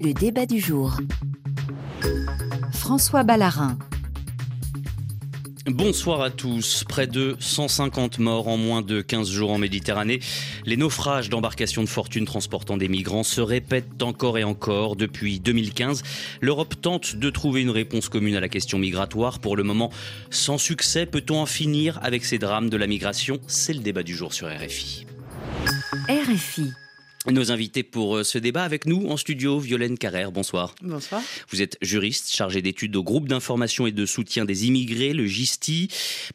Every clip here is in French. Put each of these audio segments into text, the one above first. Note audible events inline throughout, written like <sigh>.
Le débat du jour. François Ballarin. Bonsoir à tous. Près de 150 morts en moins de 15 jours en Méditerranée. Les naufrages d'embarcations de fortune transportant des migrants se répètent encore et encore depuis 2015. L'Europe tente de trouver une réponse commune à la question migratoire. Pour le moment, sans succès, peut-on en finir avec ces drames de la migration? C'est le débat du jour sur RFI. RFI. Nos invités pour euh, ce débat avec nous en studio, Violaine Carrère, bonsoir. Bonsoir. Vous êtes juriste, chargé d'études au groupe d'information et de soutien des immigrés, le GISTI.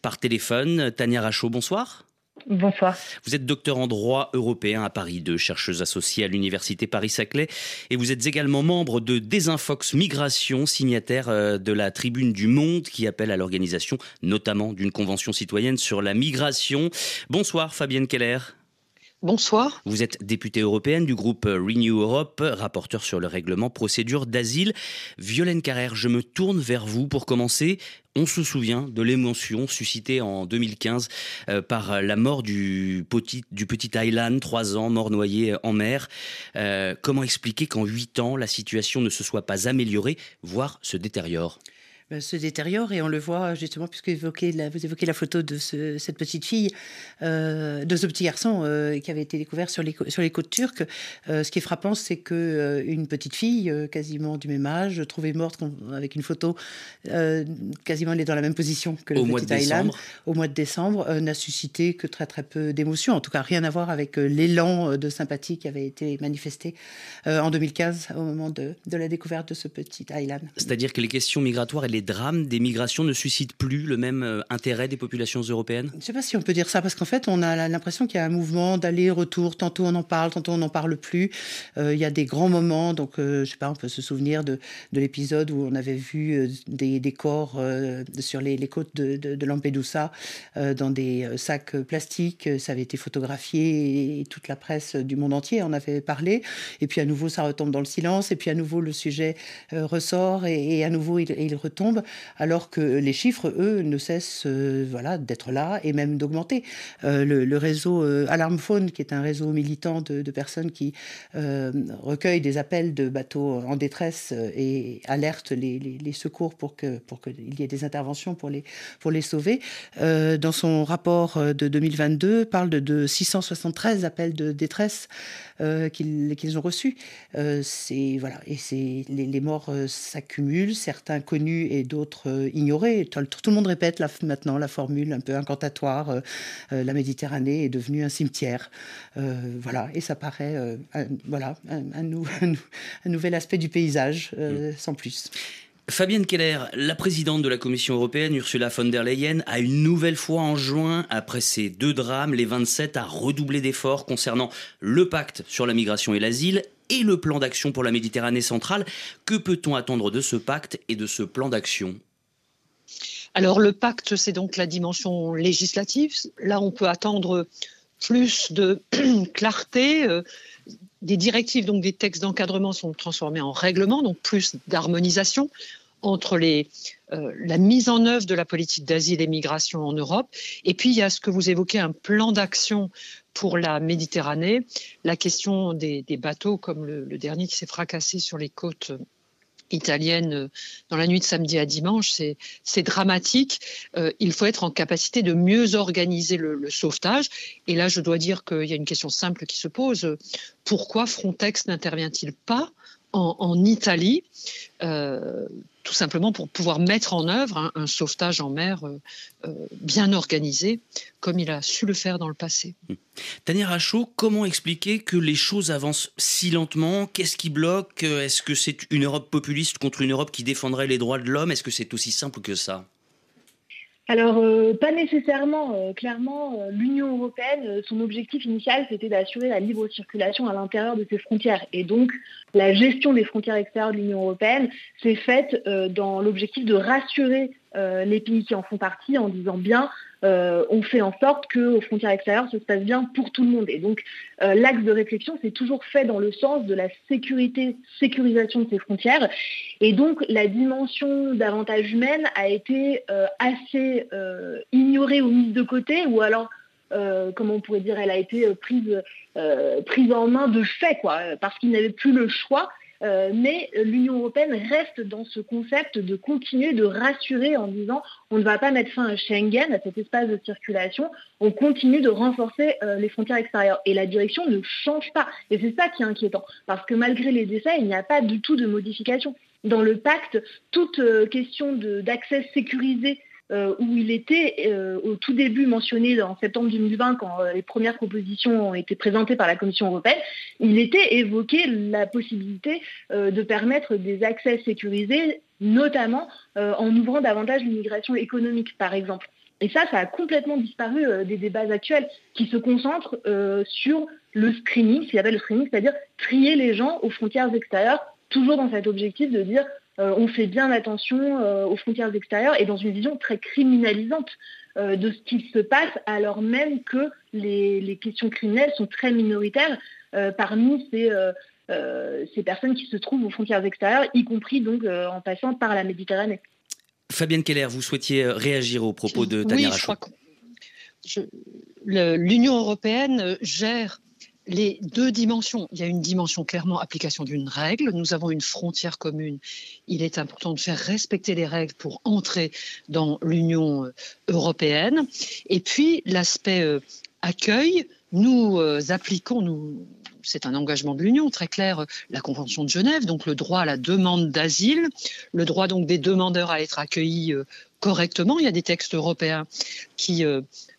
Par téléphone, Tania Rachaud, bonsoir. Bonsoir. Vous êtes docteur en droit européen à Paris 2, chercheuse associée à l'université Paris-Saclay, et vous êtes également membre de Désinfox Migration, signataire euh, de la Tribune du Monde, qui appelle à l'organisation notamment d'une convention citoyenne sur la migration. Bonsoir Fabienne Keller. Bonsoir. Vous êtes députée européenne du groupe Renew Europe, rapporteur sur le règlement procédure d'asile. Violaine Carrère, je me tourne vers vous pour commencer. On se souvient de l'émotion suscitée en 2015 euh, par la mort du petit, du petit Aylan, trois ans, mort noyé en mer. Euh, comment expliquer qu'en huit ans, la situation ne se soit pas améliorée, voire se détériore? Se détériore et on le voit justement puisque vous évoquez la, vous évoquez la photo de cette petite fille, euh, de ce petit garçon euh, qui avait été découvert sur les, sur les côtes turques. ce qui est frappant, c'est que une petite fille, quasiment du même âge, trouvée morte avec une photo, quasiment elle est dans la même position que le au petit Aylan, au mois de décembre, n'a suscité que très très peu d'émotions. En tout cas, rien à voir avec l'élan de sympathie qui avait été manifesté en 2015 au moment de, de la découverte de ce petit Aylan. C'est-à-dire que les questions migratoires, les drames des migrations ne suscitent plus le même euh, intérêt des populations européennes? Je ne sais pas si on peut dire ça, parce qu'en fait, on a l'impression qu'il y a un mouvement d'aller-retour. Tantôt on en parle, tantôt on n'en parle plus. Euh, il y a des grands moments, donc euh, je ne sais pas, on peut se souvenir de, de l'épisode où on avait vu des, des, corps sur les, côtes de, de, Lampedusa dans des sacs plastiques. Ça avait été photographié et toute la presse du monde entier en avait parlé. Et puis à nouveau, ça retombe dans le silence. Et puis à nouveau, le sujet ressort et, à nouveau, il retombe alors que les chiffres, eux, ne cessent euh, voilà, d'être là et même d'augmenter. Euh, le, réseau euh, Alarm Phone, qui est un réseau militant de, personnes qui recueillent des appels de bateaux en détresse et alertent les, secours pour qu'il pour y ait des interventions pour les, pour les sauver, dans son rapport de 2022, parle de, 673 appels de détresse qu'ils ont reçus. c'est voilà, et c'est les, les morts s'accumulent, certains connus et d'autres euh, ignorés. Tout, le monde répète maintenant la formule un peu incantatoire euh, euh, la Méditerranée est devenue un cimetière. voilà, et ça paraît un, voilà, <laughs> un, nouvel aspect du paysage, mm. sans plus. Fabienne Keller, la présidente de la Commission européenne, Ursula von der Leyen, a une nouvelle fois en juin, après ces deux drames, les 27 a redoublé d'efforts concernant le pacte sur la migration et l'asile et le plan d'action pour la Méditerranée centrale. Que peut-on attendre de ce pacte et de ce plan d'action? Alors le pacte, c'est donc la dimension législative. Là, on peut attendre plus de <clears throat> clarté. Des directives, donc des textes d'encadrement sont transformés en règlements, donc plus d'harmonisation entre les, euh, la mise en œuvre de la politique d'asile et migration en Europe. Et puis, il y a ce que vous évoquez, un plan d'action pour la Méditerranée, la question des, bateaux comme le, dernier qui s'est fracassé sur les côtes italiennes dans la nuit de samedi à dimanche, c'est dramatique. Euh, il faut être en capacité de mieux organiser le, sauvetage. Et là, je dois dire qu'il y a une question simple qui se pose. Pourquoi Frontex n'intervient-il pas en, Italie euh, tout simplement pour pouvoir mettre en œuvre un, sauvetage en mer euh, euh, bien organisé, comme il a su le faire dans le passé. Mmh. Tania Rachaud, comment expliquer que les choses avancent si lentement? Qu'est-ce qui bloque? Est-ce que c'est une Europe populiste contre une Europe qui défendrait les droits de l'homme? Est-ce que c'est aussi simple que ça? Alors, euh, pas nécessairement. clairement, l'Union européenne, son objectif initial, c'était d'assurer la libre circulation à l'intérieur de ses frontières. Et donc, la gestion des frontières extérieures de l'Union européenne s'est faite euh, dans l'objectif de rassurer euh, les pays qui en font partie en disant bien euh, on fait en sorte qu'aux frontières extérieures, se passe bien pour tout le monde. Et donc, l'axe de réflexion s'est toujours fait dans le sens de la sécurité, sécurisation de ces frontières. Et donc, la dimension davantage humaine a été assez ignorée ou mise de côté, ou alors comment on pourrait dire, elle a été prise, prise en main de fait, parce qu'il n'avait plus le choix. Euh, mais l'Union européenne reste dans ce concept de continuer de rassurer en disant on ne va pas mettre fin à Schengen, à cet espace de circulation, on continue de renforcer euh, les frontières extérieures. Et la direction ne change pas. Et c'est ça qui est inquiétant, parce que malgré les essais, il n'y a pas du tout de modification. Dans le pacte, toute euh, question d'accès sécurisé euh, où il était euh, au tout début mentionné en septembre 2020, quand euh, les premières propositions ont été présentées par la Commission européenne, il était évoqué la possibilité de permettre des accès sécurisés, notamment en ouvrant davantage l'immigration économique, par exemple. Et ça, ça a complètement disparu des débats actuels qui se concentrent sur le screening, ce qu'il appelle le screening, c'est-à-dire trier les gens aux frontières extérieures, toujours dans cet objectif de dire on fait bien attention euh, aux frontières extérieures et dans une vision très criminalisante euh, de ce qui se passe, alors même que les, questions criminelles sont très minoritaires parmi ces, ces, personnes qui se trouvent aux frontières extérieures, y compris donc en passant par la Méditerranée. Fabienne Keller, vous souhaitiez réagir aux propos de Tania oui, je crois que l'Union européenne gère les deux dimensions. Il y a une dimension clairement application d'une règle. Nous avons une frontière commune. Il est important de faire respecter les règles pour entrer dans l'Union euh, européenne. Et puis l'aspect euh, accueil, nous euh, appliquons, nous, c'est un engagement de l'Union très clair, la Convention de Genève, donc le droit à la demande d'asile, le droit donc des demandeurs à être accueillis correctement. Il y a des textes européens qui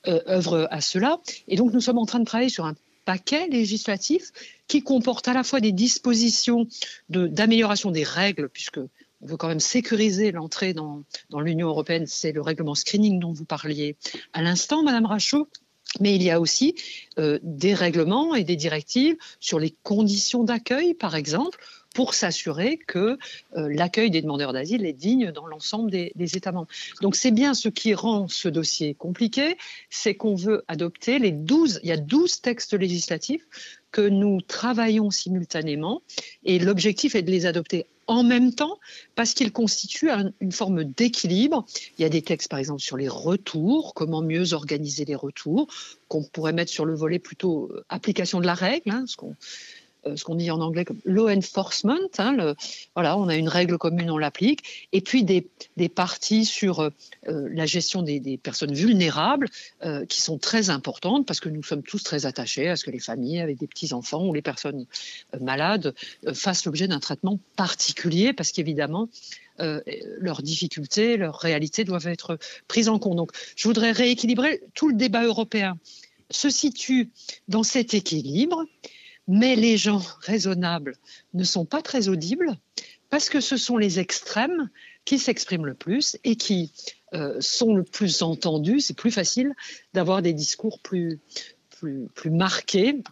œuvrent à cela. Et donc nous sommes en train de travailler sur un paquet législatif qui comporte à la fois des dispositions d'amélioration des règles, puisque on veut quand même sécuriser l'entrée dans, l'Union européenne, c'est le règlement screening dont vous parliez à l'instant, Madame Rachaud. Mais il y a aussi euh, des règlements et des directives sur les conditions d'accueil, par exemple, pour s'assurer que euh, l'accueil des demandeurs d'asile est digne dans l'ensemble des, États membres. Donc c'est bien ce qui rend ce dossier compliqué, c'est qu'on veut adopter les 12, il y a 12 textes législatifs que nous travaillons simultanément et l'objectif est de les adopter en même temps parce qu'ils constituent une forme d'équilibre. Il y a des textes par exemple sur les retours, comment mieux organiser les retours, qu'on pourrait mettre sur le volet plutôt euh, application de la règle, hein, ce qu'on ce qu'on dit en anglais comme law enforcement. Hein, voilà, on a une règle commune, on l'applique. Et puis des, parties sur euh, la gestion des, personnes vulnérables euh, qui sont très importantes parce que nous sommes tous très attachés à ce que les familles avec des petits-enfants ou les personnes malades fassent l'objet d'un traitement particulier parce qu'évidemment, leurs difficultés, leurs réalités doivent être prises en compte. Donc, je voudrais rééquilibrer tout le débat européen se situe dans cet équilibre mais les gens raisonnables ne sont pas très audibles parce que ce sont les extrêmes qui s'expriment le plus et qui euh, sont le plus entendus. C'est plus facile d'avoir des discours plus, plus, plus marqués.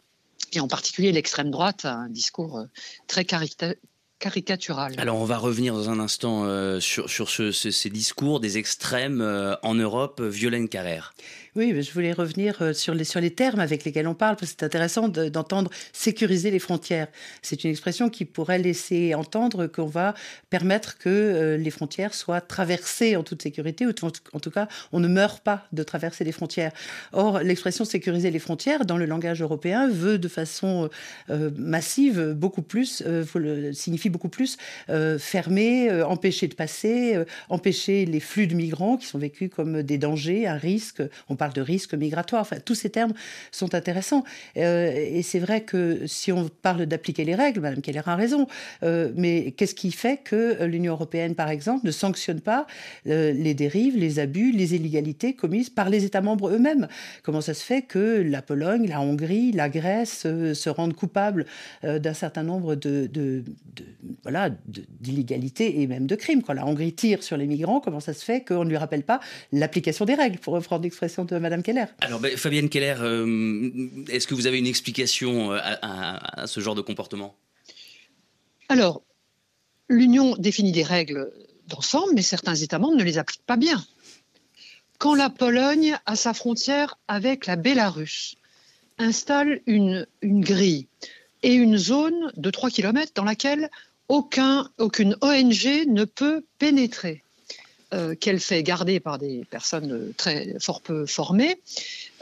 Et en particulier, l'extrême droite a un discours euh, très caricatural. Alors on va revenir dans un instant euh, sur, sur ces discours des extrêmes en Europe. Violaine Carrère. Oui, je voulais revenir euh, sur les, sur les termes avec lesquels on parle, parce que c'est intéressant d'entendre sécuriser les frontières. C'est une expression qui pourrait laisser entendre qu'on va permettre que euh, les frontières soient traversées en toute sécurité, ou en tout cas, on ne meurt pas de traverser les frontières. Or, l'expression sécuriser les frontières, dans le langage européen, veut de façon euh, massive beaucoup plus, signifie beaucoup plus fermer, empêcher de passer, empêcher les flux de migrants qui sont vécus comme des dangers, un risque. Parle de risque migratoire. Enfin, tous ces termes sont intéressants. Euh, et c'est vrai que si on parle d'appliquer les règles, Madame Keller a raison, euh, mais qu'est-ce qui fait que l'Union européenne, par exemple, ne sanctionne pas euh, les dérives, les abus, les illégalités commises par les États membres eux-mêmes? Comment ça se fait que la Pologne, la Hongrie, la Grèce se rendent coupables d'un certain nombre de, de, voilà d'illégalités et même de crimes Quand la Hongrie tire sur les migrants, comment ça se fait qu'on ne lui rappelle pas l'application des règles, pour reprendre l'expression de Madame Keller. Alors, ben, Fabienne Keller, euh, est-ce que vous avez une explication euh, à, ce genre de comportement? Alors, l'Union définit des règles d'ensemble, mais certains États membres ne les appliquent pas bien. Quand la Pologne, à sa frontière avec la Bélarus, installe une, une grille et une zone de 3 km dans laquelle aucun, aucune ONG ne peut pénétrer, qu'elle fait garder par des personnes très fort peu formées.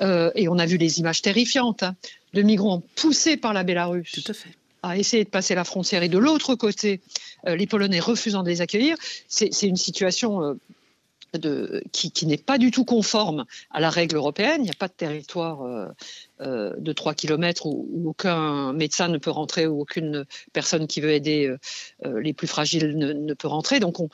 et on a vu les images terrifiantes hein, de migrants poussés par la Bélarus. Tout à fait à essayer de passer la frontière et de l'autre côté, les Polonais refusant de les accueillir, c'est une situation de, qui, n'est pas du tout conforme à la règle européenne. Il n'y a pas de territoire euh, euh, de 3 km où, aucun médecin ne peut rentrer ou aucune personne qui veut aider euh, les plus fragiles ne, peut rentrer. Donc on,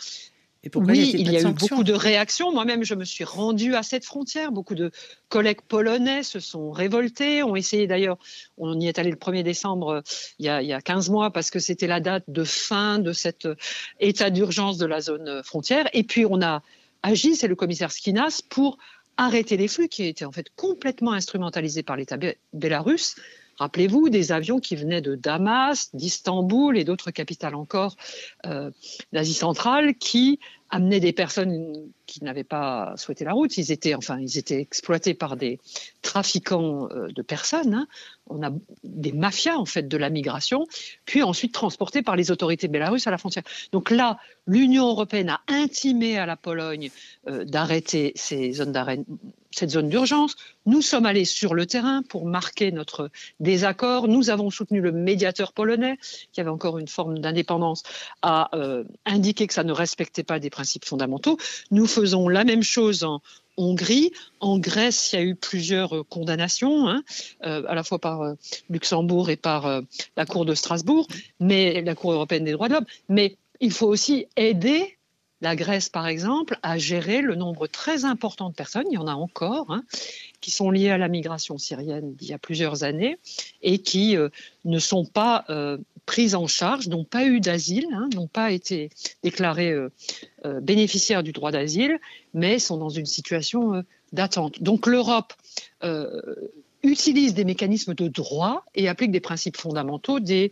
oui, il y a, eu beaucoup de réactions. Moi-même, je me suis rendue à cette frontière. Beaucoup de collègues polonais se sont révoltés, ont essayé d'ailleurs, on y est allé le 1er décembre il y a, il y a 15 mois parce que c'était la date de fin de cet état d'urgence de la zone frontière. Et puis on a agit, c'est le commissaire Skinas, pour arrêter les flux qui étaient en fait complètement instrumentalisés par l'État bélarus. Rappelez-vous des avions qui venaient de Damas, d'Istanbul et d'autres capitales encore euh, d'Asie centrale qui amenaient des personnes qui n'avaient pas souhaité la route. Ils étaient, enfin, ils étaient exploités par des trafiquants euh, de personnes. Hein. On a des mafias, en fait, de la migration, puis ensuite transportés par les autorités bélarusses à la frontière. Donc là, l'Union européenne a intimé à la Pologne euh, d'arrêter ces zones d'arrêt cette zone d'urgence. Nous sommes allés sur le terrain pour marquer notre désaccord. Nous avons soutenu le médiateur polonais, qui avait encore une forme d'indépendance, à euh, indiquer que ça ne respectait pas des principes fondamentaux. Nous faisons la même chose en Hongrie. En Grèce, il y a eu plusieurs euh, condamnations, hein, euh, à la fois par Luxembourg et par la Cour de Strasbourg, mais la Cour européenne des droits de l'homme. Mais il faut aussi aider la Grèce, par exemple, a géré le nombre très important de personnes, il y en a encore, hein, qui sont liées à la migration syrienne d'il y a plusieurs années et qui euh, ne sont pas euh, prises en charge, n'ont pas eu d'asile, hein, n'ont pas été déclarées euh, bénéficiaires du droit d'asile, mais sont dans une situation d'attente. Donc l'Europe utilise des mécanismes de droit et applique des principes fondamentaux, euh,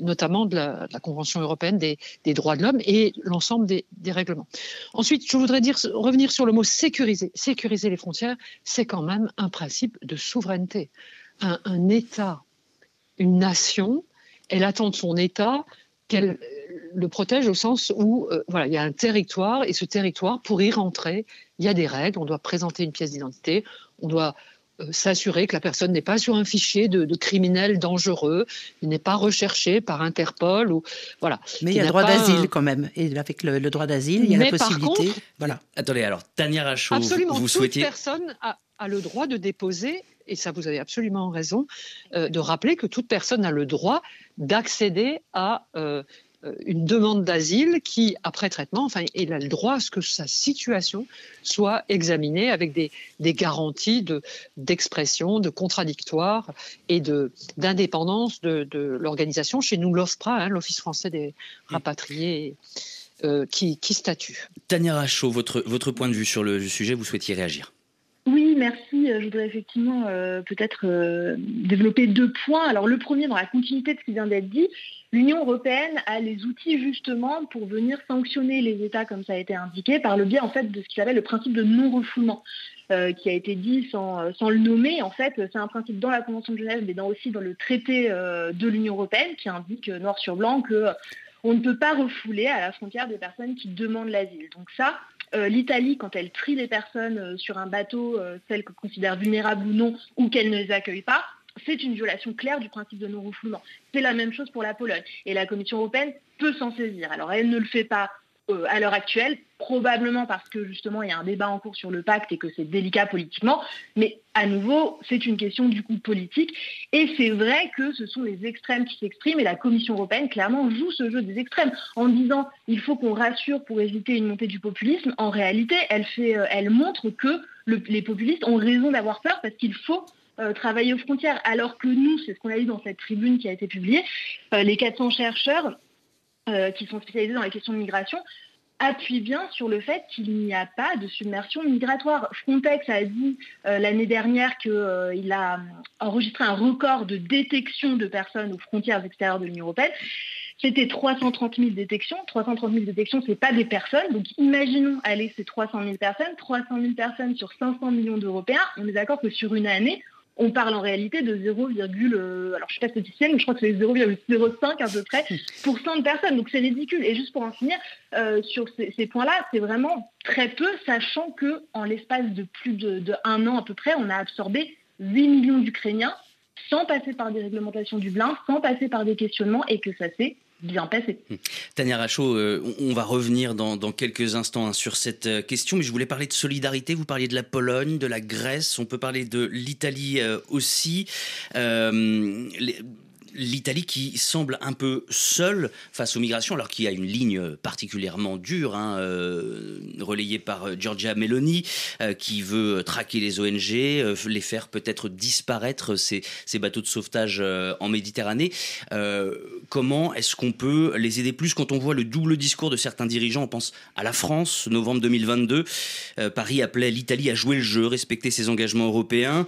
notamment de la, Convention européenne des, droits de l'homme et l'ensemble des, règlements. Ensuite, je voudrais dire, revenir sur le mot sécuriser. Sécuriser les frontières, c'est quand même un principe de souveraineté. Un, État, une nation, elle attend de son État qu'elle le protège au sens où euh, voilà, il y a un territoire et ce territoire, pour y rentrer, il y a des règles. On doit présenter une pièce d'identité, on doit euh, s'assurer que la personne n'est pas sur un fichier de, criminels dangereux, il n'est pas recherché par Interpol ou voilà. Mais il y a le droit d'asile quand même, et avec le, droit d'asile, il y a la possibilité. voilà. Attendez, alors Tania Rachaud, absolument, vous, souhaitiez. Toute personne a, le droit de déposer et ça vous avez absolument raison, euh, de rappeler que toute personne a le droit d'accéder à euh, euh, une demande d'asile qui, après traitement, enfin, il a le droit à ce que sa situation soit examinée avec des, des garanties d'expression, de, contradictoire et d'indépendance de, de, l'organisation. Chez nous, l'OFPRA, hein, l'Office français des rapatriés, euh, qui, qui statue. Tania Rachaud, votre, votre point de vue sur le sujet, vous souhaitiez réagir merci. Je voudrais effectivement euh, peut-être développer deux points. Alors le premier, dans la continuité de ce qui vient d'être dit, L'Union européenne a les outils justement pour venir sanctionner les États, comme ça a été indiqué, par le biais en fait de ce qu'il avait le principe de non-refoulement. Euh, qui a été dit sans, sans, le nommer. En fait, c'est un principe dans la Convention de Genève, mais dans, aussi dans le traité euh, de l'Union européenne, qui indique euh, noir sur blanc que on ne peut pas refouler à la frontière des personnes qui demandent l'asile. Donc ça, l'Italie, quand elle trie les personnes sur un bateau, celles qu'elle considère vulnérables ou non, ou qu'elle ne les accueille pas, c'est une violation claire du principe de non-refoulement. C'est la même chose pour la Pologne. Et la Commission européenne peut s'en saisir. Alors elle ne le fait pas euh, à l'heure actuelle, probablement parce que justement il y a un débat en cours sur le pacte et que c'est délicat politiquement, mais à nouveau c'est une question du coup politique. Et c'est vrai que ce sont les extrêmes qui s'expriment et la Commission européenne clairement joue ce jeu des extrêmes en disant il faut qu'on rassure pour éviter une montée du populisme. En réalité, elle, fait, euh, elle montre que les populistes ont raison d'avoir peur parce qu'il faut euh, travailler aux frontières, alors que nous, c'est ce qu'on a dit dans cette tribune qui a été publiée, les 400 chercheurs qui sont spécialisés dans les questions de migration appuient bien sur le fait qu'il n'y a pas de submersion migratoire. Frontex a dit l'année dernière qu'il a enregistré un record de détection de personnes aux frontières extérieures de l'Union européenne. C'était 330 000 détections. 330 000 détections, ce n'est pas des personnes. Donc imaginons aller ces 300 000 personnes. 300 000 personnes sur 500 millions d'Européens. On est d'accord que sur une année, on parle en réalité de 0, euh, alors je sais pas mais je crois que c'est 0,05 à peu près pour cent de personnes. Donc c'est ridicule. Et juste pour en finir euh, sur ces, points-là, c'est vraiment très peu, sachant que en l'espace de plus de, an à peu près, on a absorbé 8 millions d'Ukrainiens sans passer par des réglementations du Dublin, sans passer par des questionnements, et que ça s'est Hum. Tania Rachaud, euh, on va revenir dans, quelques instants hein, sur cette euh, question, mais je voulais parler de solidarité. Vous parliez de la Pologne, de la Grèce, on peut parler de l'Italie euh, aussi l'Italie qui semble un peu seule face aux migrations, alors qu'il y a une ligne particulièrement dure, hein, euh, relayée par euh, Giorgia Meloni, euh, qui veut traquer les ONG, les faire peut-être disparaître, ces, ces, bateaux de sauvetage en Méditerranée. comment est-ce qu'on peut les aider plus quand on voit le double discours de certains dirigeants? On pense à la France, novembre 2022. Paris appelait l'Italie à jouer le jeu, respecter ses engagements européens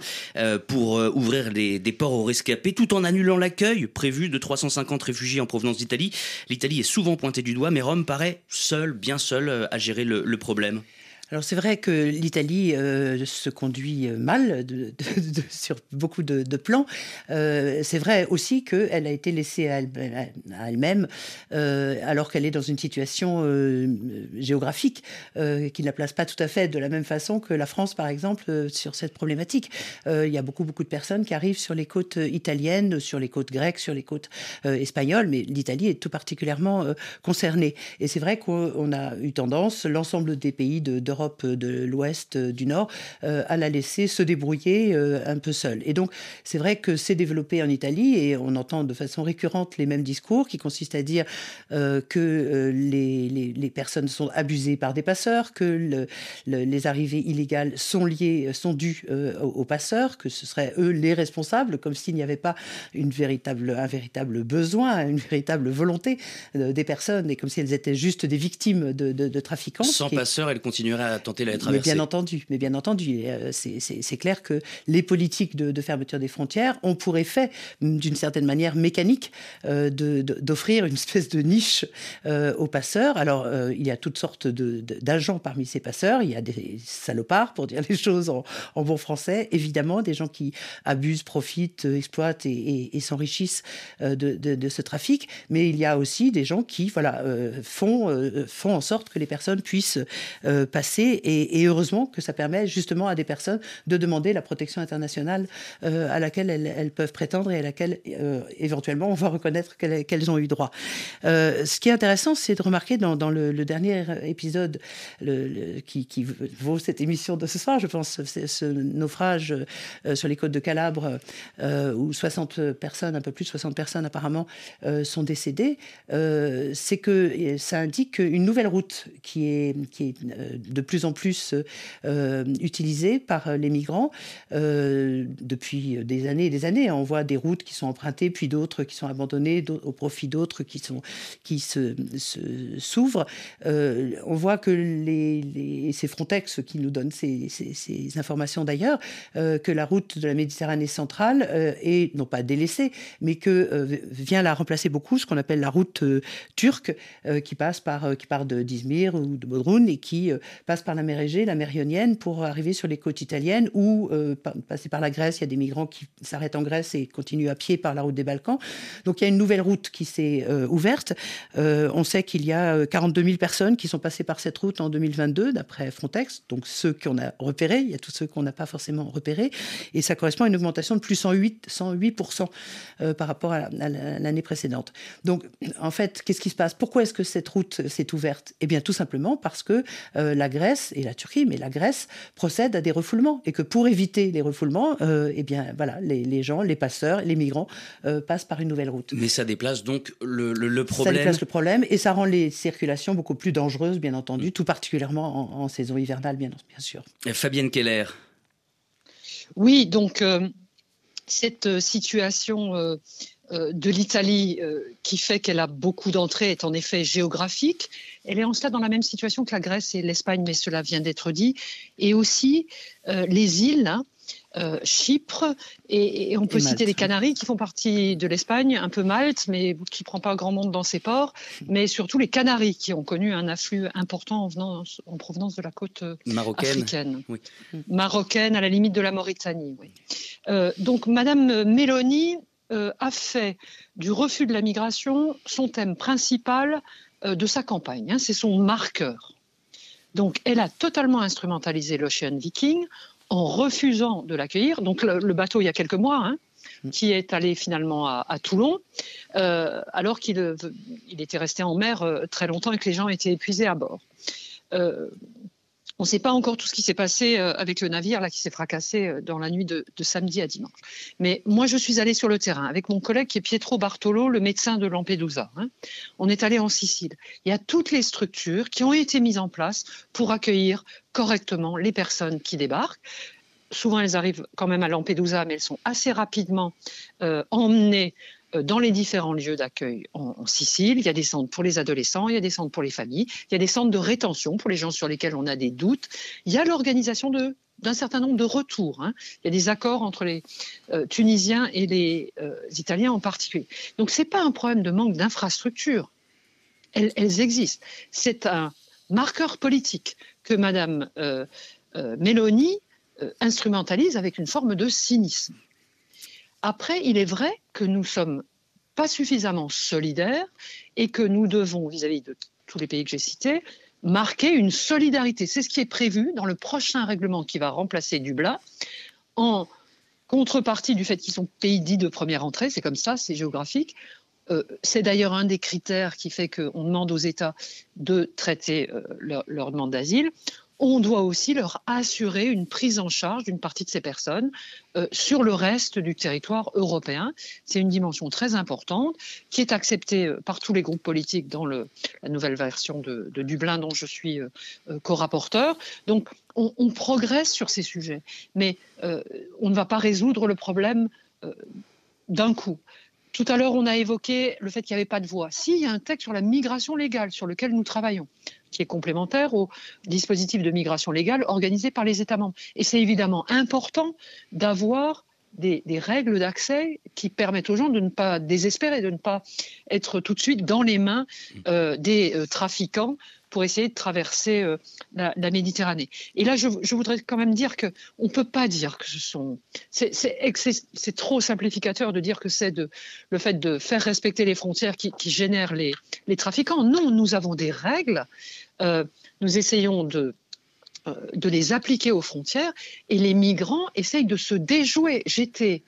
pour ouvrir des ports aux rescapés, tout en annulant l'accueil prévu de 350 réfugiés en provenance d'Italie. L'Italie est souvent pointée du doigt, mais Rome paraît seule, bien seule, euh, à gérer le, problème. Alors c'est vrai que l'Italie euh, se conduit mal <laughs> sur beaucoup de, plans. Euh, c'est vrai aussi qu'elle a été laissée à, elle-même euh, alors qu'elle est dans une situation géographique qui ne la place pas tout à fait de la même façon que la France par exemple sur cette problématique. il y a beaucoup beaucoup de personnes qui arrivent sur les côtes italiennes, sur les côtes grecques, sur les côtes espagnoles, mais l'Italie est tout particulièrement concernée. Et c'est vrai qu'on a eu tendance, l'ensemble des pays de, de Europe de l'Ouest, euh, du Nord, euh, à la laisser se débrouiller euh, un peu seule. Et donc, c'est vrai que c'est développé en Italie et on entend de façon récurrente les mêmes discours qui consistent à dire que les, les, personnes sont abusées par des passeurs, que le, les arrivées illégales sont liées, sont dues aux, passeurs, que ce seraient eux les responsables, comme s'il n'y avait pas une véritable, un véritable besoin, une véritable volonté des personnes et comme si elles étaient juste des victimes de, de, trafiquants. Sans passeurs, elles continueraient à tenter la traversée. Mais bien entendu, mais bien entendu, euh, c'est clair que les politiques de, fermeture des frontières ont pour effet, d'une certaine manière mécanique, euh, d'offrir une espèce de niche euh, aux passeurs. Alors, il y a toutes sortes d'agents parmi ces passeurs. Il y a des salopards, pour dire les choses en, bon français, évidemment, des gens qui abusent, profitent, exploitent et, s'enrichissent de, ce trafic. Mais il y a aussi des gens qui, voilà, font, font en sorte que les personnes puissent passer et, heureusement que ça permet justement à des personnes de demander la protection internationale euh, à laquelle elles, peuvent prétendre et à laquelle euh, éventuellement on va reconnaître qu'elles ont eu droit. Euh, ce qui est intéressant, c'est de remarquer dans, le, dernier épisode qui, vaut cette émission de ce soir, je pense, ce naufrage sur les côtes de Calabre où 60 personnes, un peu plus de 60 personnes apparemment, sont décédées, c'est que ça indique une nouvelle route qui est, qui est de plus en plus euh, utilisé par les migrants euh, depuis des années et des années. On voit des routes qui sont empruntées, puis d'autres qui sont abandonnées au profit d'autres qui, sont, qui se, s'ouvrent. Euh, on voit que les, c'est Frontex qui nous donne ces, ces, informations d'ailleurs, que la route de la Méditerranée centrale est non pas délaissée, mais que vient la remplacer beaucoup ce qu'on appelle la route turque qui passe par qui part de d'Izmir ou de Bodrum et qui passe par la mer Égée, la mer Ionienne, pour arriver sur les côtes italiennes ou euh, passer par la Grèce. Il y a des migrants qui s'arrêtent en Grèce et continuent à pied par la route des Balkans. Donc il y a une nouvelle route qui s'est euh, ouverte. Euh, on sait qu'il y a 42 000 personnes qui sont passées par cette route en 2022, d'après Frontex. Donc ceux qu'on a repérés, il y a tous ceux qu'on n'a pas forcément repérés. Et ça correspond à une augmentation de plus 108, 108% par rapport à l'année précédente. Donc en fait, qu'est-ce qui se passe? Pourquoi est-ce que cette route s'est ouverte? Eh bien tout simplement parce que la Grèce et la Turquie, mais la Grèce procède à des refoulements et que pour éviter les refoulements, euh, eh bien voilà, les, gens, les passeurs, les migrants euh, passent par une nouvelle route. Mais ça déplace donc le, problème. Ça déplace le problème et ça rend les circulations beaucoup plus dangereuses, bien entendu, tout particulièrement en, saison hivernale, bien, bien sûr. Fabienne Keller. Oui, donc euh, cette situation euh, de l'Italie euh, qui fait qu'elle a beaucoup d'entrées est en effet géographique. Elle est en cela dans la même situation que la Grèce et l'Espagne, mais cela vient d'être dit. Et aussi euh, les îles. Hein, euh, Chypre, et, on peut citer les Canaries qui font partie de l'Espagne, un peu Malte, mais qui ne prend pas grand monde dans ses ports, mais surtout les Canaries qui ont connu un afflux important en, venant, en provenance de la côte euh, marocaine. africaine. Marocaine, à la limite de la Mauritanie. Euh, donc Madame Mélanie a fait du refus de la migration son thème principal de sa campagne. Hein. C'est son marqueur. Donc elle a totalement instrumentalisé l'Ocean Viking en refusant de l'accueillir. Donc le, bateau, il y a quelques mois, hein, mm. qui est allé finalement à, Toulon, euh, alors qu'il euh, il était resté en mer euh, très longtemps et que les gens étaient épuisés à bord. On ne sait pas encore tout ce qui s'est passé euh, avec le navire là qui s'est fracassé euh, dans la nuit de, samedi à dimanche. Mais moi, je suis allée sur le terrain avec mon collègue qui est Pietro Bartolo, le médecin de Lampedusa. Hein. On est allé en Sicile. Il y a toutes les structures qui ont été mises en place pour accueillir correctement les personnes qui débarquent. Souvent, elles arrivent quand même à Lampedusa, mais elles sont assez rapidement euh, emmenées dans les différents lieux d'accueil en, Sicile. Il y a des centres pour les adolescents, il y a des centres pour les familles, il y a des centres de rétention pour les gens sur lesquels on a des doutes. Il y a l'organisation d'un certain nombre de retours. Hein. Il y a des accords entre les euh, Tunisiens et les euh, Italiens en particulier. Donc ce n'est pas un problème de manque d'infrastructures. Elles, existent. C'est un marqueur politique que Mme euh, Meloni instrumentalise avec une forme de cynisme. Après, il est vrai que nous sommes pas suffisamment solidaires et que nous devons, vis-à-vis de tous les pays que j'ai cités, marquer une solidarité. C'est ce qui est prévu dans le prochain règlement qui va remplacer Dublin, en contrepartie du fait qu'ils sont pays dits de première entrée, c'est comme ça, c'est géographique. Euh, c'est d'ailleurs un des critères qui fait qu'on demande aux États de traiter euh, leur, demande d'asile on doit aussi leur assurer une prise en charge d'une partie de ces personnes euh, sur le reste du territoire européen. C'est une dimension très importante qui est acceptée euh, par tous les groupes politiques dans la nouvelle version de, Dublin dont je suis euh, co-rapporteur. Donc on, progresse sur ces sujets, mais on ne va pas résoudre le problème d'un coup. Tout à l'heure, on a évoqué le fait qu'il n'y avait pas de voix. Si, il y a un texte sur la migration légale sur lequel nous travaillons qui est complémentaire au dispositif de migration légale organisé par les États membres. Et c'est évidemment important d'avoir des, règles d'accès qui permettent aux gens de ne pas désespérer, de ne pas être tout de suite dans les mains euh, des euh, trafiquants pour essayer de traverser euh, la, Méditerranée. Et là, je, voudrais quand même dire qu'on ne peut pas dire que ce sont... C'est trop simplificateur de dire que c'est le fait de faire respecter les frontières qui, qui génère les, les trafiquants. Non, nous avons des règles euh, nous essayons de euh, de les appliquer aux frontières et les migrants essayent de se déjouer. J'étais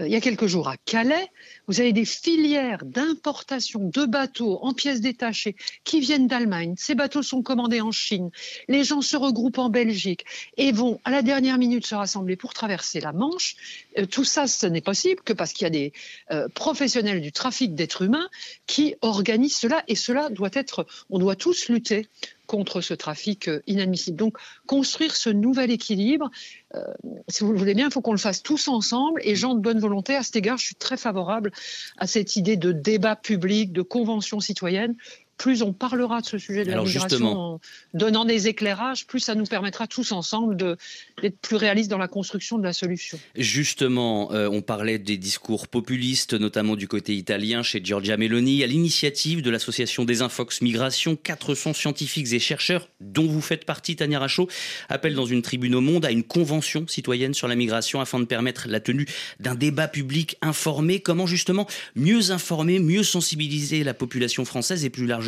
il y a quelques jours à Calais, vous avez des filières d'importation de bateaux en pièces détachées qui viennent d'Allemagne. Ces bateaux sont commandés en Chine. Les gens se regroupent en Belgique et vont à la dernière minute se rassembler pour traverser la Manche. Euh, tout ça, ce n'est possible que parce qu'il y a des euh, professionnels du trafic d'êtres humains qui organisent cela et cela doit être, on doit tous lutter contre ce trafic euh, inadmissible. Donc, construire ce nouvel équilibre, euh, si vous le voulez bien, il faut qu'on le fasse tous ensemble. Et gens de bonne volonté, à cet égard, je suis très favorable à cette idée de débat public, de convention citoyenne plus on parlera de ce sujet de la migration en donnant des éclairages, plus ça nous permettra tous ensemble d'être plus réalistes dans la construction de la solution. Justement, euh, on parlait des discours populistes, notamment du côté italien chez Giorgia Meloni, à l'initiative de l'association des Infox Migration. 400 scientifiques et chercheurs, dont vous faites partie, Tania Rachaud, appellent dans une tribune au monde à une convention citoyenne sur la migration afin de permettre la tenue d'un débat public informé. Comment justement mieux informer, mieux sensibiliser la population française et plus largement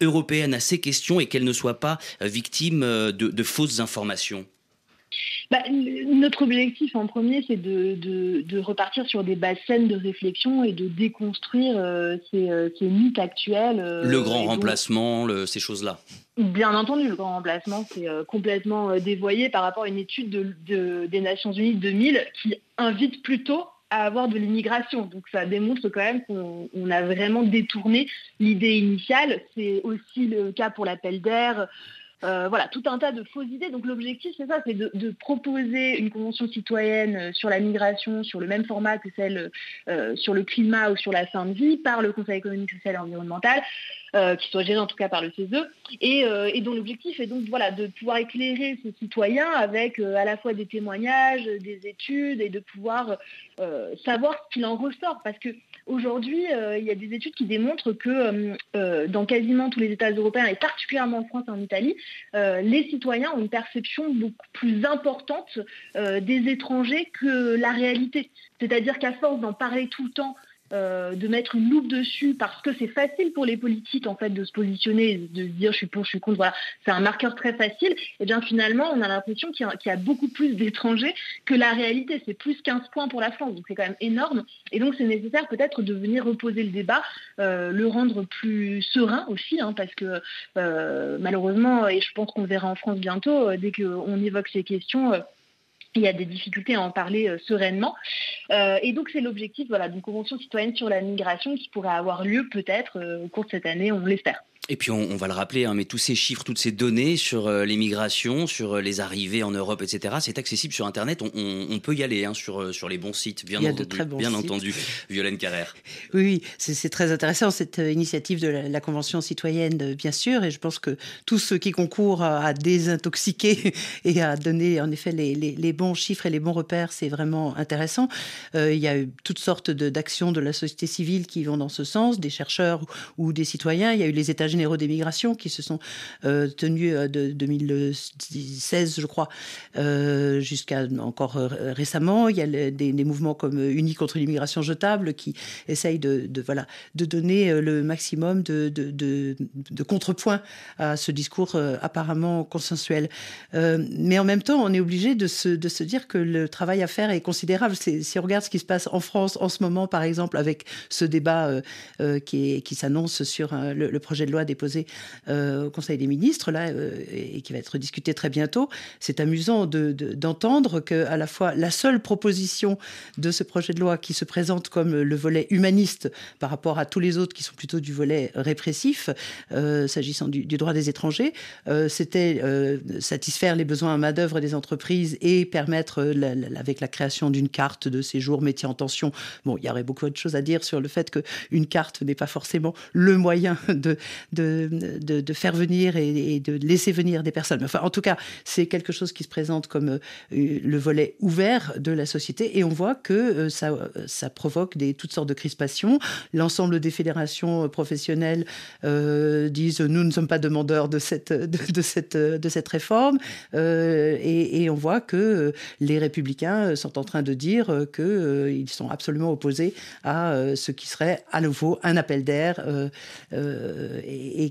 européenne à ces questions et qu'elle ne soit pas euh, victime euh, de, fausses informations bah, notre objectif en premier, c'est de, repartir sur des bases saines de réflexion et de déconstruire euh, ces, mythes actuels. le grand remplacement, ces choses-là. Bien entendu, le grand remplacement, c'est complètement dévoyé par rapport à une étude des Nations Unies 2000 qui invite plutôt à avoir de l'immigration. Donc ça démontre quand même qu'on a vraiment détourné l'idée initiale. C'est aussi le cas pour l'appel d'air voilà, tout un tas de fausses idées. Donc l'objectif, c'est ça, c'est de, proposer une convention citoyenne sur la migration, sur le même format que celle sur le climat ou sur la fin de vie, par le Conseil économique, social et environnemental, qui soit géré en tout cas par le CESE, et, dont l'objectif est donc de pouvoir éclairer ces citoyens avec à la fois des témoignages, des études, et de pouvoir savoir ce qu'il en ressort. Parce que Aujourd'hui, euh, il y a des études qui démontrent que euh, euh, dans quasiment tous les États européens, et particulièrement en France et en Italie, les citoyens ont une perception beaucoup plus importante des étrangers que la réalité. C'est-à-dire qu'à force d'en parler tout le temps, euh, de mettre une loupe dessus parce que c'est facile pour les politiques en fait de se positionner, de se dire je suis pour, je suis contre, voilà, c'est un marqueur très facile. Et bien finalement, on a l'impression qu'il y, a beaucoup plus d'étrangers que la réalité. C'est plus 15 points pour la France, donc c'est quand même énorme. Et donc c'est nécessaire peut-être de venir reposer le débat, euh, le rendre plus serein aussi, hein, parce que euh, malheureusement, et je pense qu'on verra en France bientôt, dès qu'on évoque ces questions il y a des difficultés à en parler euh, sereinement. Euh, et donc c'est l'objectif voilà, d'une convention citoyenne sur la migration qui pourrait avoir lieu peut-être euh, au cours de cette année, on l'espère. Et puis on, va le rappeler, hein, mais tous ces chiffres, toutes ces données sur euh, les migrations, sur euh, les arrivées en Europe, etc., c'est accessible sur Internet. On, peut y aller hein, sur, euh, sur les bons sites, bien, entendu, bien entendu, Violaine Carrère. <laughs> Oui, oui c'est très intéressant cette initiative de la, Convention citoyenne, bien sûr, et je pense que tous ceux qui concourent à, désintoxiquer <laughs> et à donner en effet les, les, bons chiffres et les bons repères, c'est vraiment intéressant. il y a eu toutes sortes d'actions de, la société civile qui vont dans ce sens, des chercheurs ou, des citoyens. Il y a eu les États généraux des migrations qui se sont euh, tenus euh, de 2016, je crois, euh, jusqu'à encore récemment. Il y a des, mouvements comme Unis contre l'immigration jetable qui essayent de, voilà, de donner le maximum de, de, contrepoint à ce discours apparemment consensuel. mais en même temps, on est obligé de se, de se dire que le travail à faire est considérable. Si on regarde ce qui se passe en France en ce moment, par exemple, avec ce débat qui, qui s'annonce sur le, le, projet de loi déposé euh, au Conseil des ministres là euh, et qui va être discuté très bientôt. C'est amusant d'entendre que à la fois la seule proposition de ce projet de loi qui se présente comme le volet humaniste par rapport à tous les autres qui sont plutôt du volet répressif, euh, s'agissant du, droit des étrangers, c'était satisfaire les besoins à main d'œuvre des entreprises et permettre avec la création d'une carte de séjour métier en tension. Bon, il y aurait beaucoup de choses à dire sur le fait qu'une carte n'est pas forcément le moyen de, de, faire venir et, de laisser venir des personnes. Enfin, en tout cas, c'est quelque chose qui se présente comme euh, le volet ouvert de la société et on voit que euh, ça, ça provoque toutes sortes de crispations. L'ensemble des fédérations professionnelles euh, disent nous ne sommes pas demandeurs de cette, de, de réforme et, on voit que les républicains sont en train de dire qu'ils sont absolument opposés à ce qui serait à nouveau un appel d'air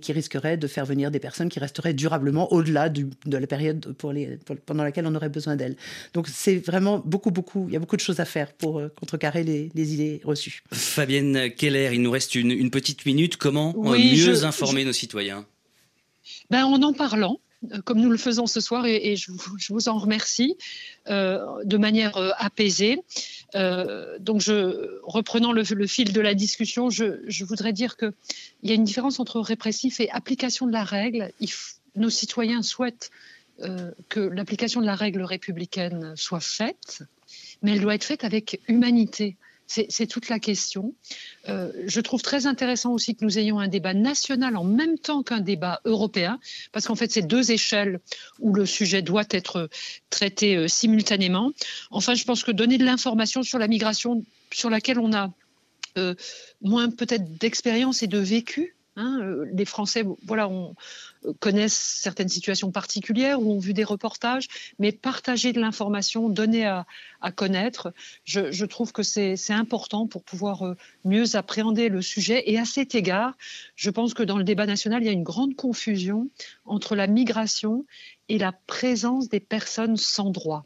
qui risquerait de faire venir des personnes qui resteraient durablement au-delà de la période pour les, pendant laquelle on aurait besoin d'elles. Donc c'est vraiment beaucoup, beaucoup, il y a beaucoup de choses à faire pour euh, contrecarrer les, idées reçues. Fabienne Keller, il nous reste une, petite minute. Comment euh, mieux informer nos citoyens? Ben, En en parlant comme nous le faisons ce soir, et, je, vous en remercie, de manière apaisée. donc, reprenant le, fil de la discussion, je, voudrais dire qu'il y a une différence entre répressif et application de la règle. nos citoyens souhaitent que l'application de la règle républicaine soit faite, mais elle doit être faite avec humanité. C'est toute la question. Euh, je trouve très intéressant aussi que nous ayons un débat national en même temps qu'un débat européen, parce qu'en fait, c'est deux échelles où le sujet doit être traité euh, simultanément. Enfin, je pense que donner de l'information sur la migration sur laquelle on a euh, moins peut-être d'expérience et de vécu, Hein, euh, les Français voilà, on, euh, connaissent certaines situations particulières ou ont vu des reportages, mais partager de l'information, donner à, connaître, je, trouve que c'est important pour pouvoir euh, mieux appréhender le sujet. Et à cet égard, je pense que dans le débat national, il y a une grande confusion entre la migration et la présence des personnes sans droit.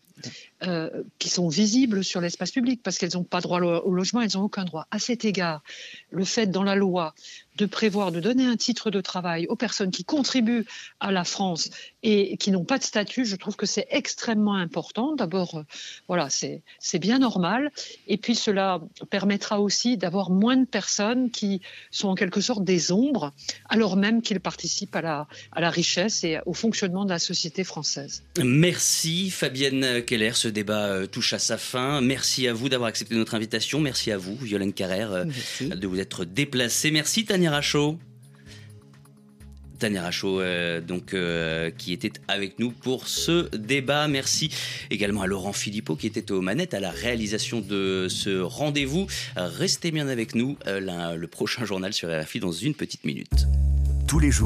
Qui sont visibles sur l'espace public parce qu'elles n'ont pas droit au logement, elles n'ont aucun droit. À cet égard, le fait dans la loi de prévoir de donner un titre de travail aux personnes qui contribuent à la France et qui n'ont pas de statut, je trouve que c'est extrêmement important. D'abord, euh, voilà, c'est bien normal. Et puis cela permettra aussi d'avoir moins de personnes qui sont en quelque sorte des ombres, alors même qu'ils participent à la, à la richesse et au fonctionnement de la société française. Merci Fabienne Keller. Ce débat euh, touche à sa fin. Merci à vous d'avoir accepté notre invitation. Merci à vous, Violaine Carrère, euh, de vous être déplacée. Merci Tania Rachaud. Tania Rachaud, euh, donc, qui était avec nous pour ce débat. Merci également à Laurent Philippot, qui était aux manettes à la réalisation de ce rendez-vous. Restez bien avec nous. le prochain journal sur RFI dans une petite minute. Tous les jours.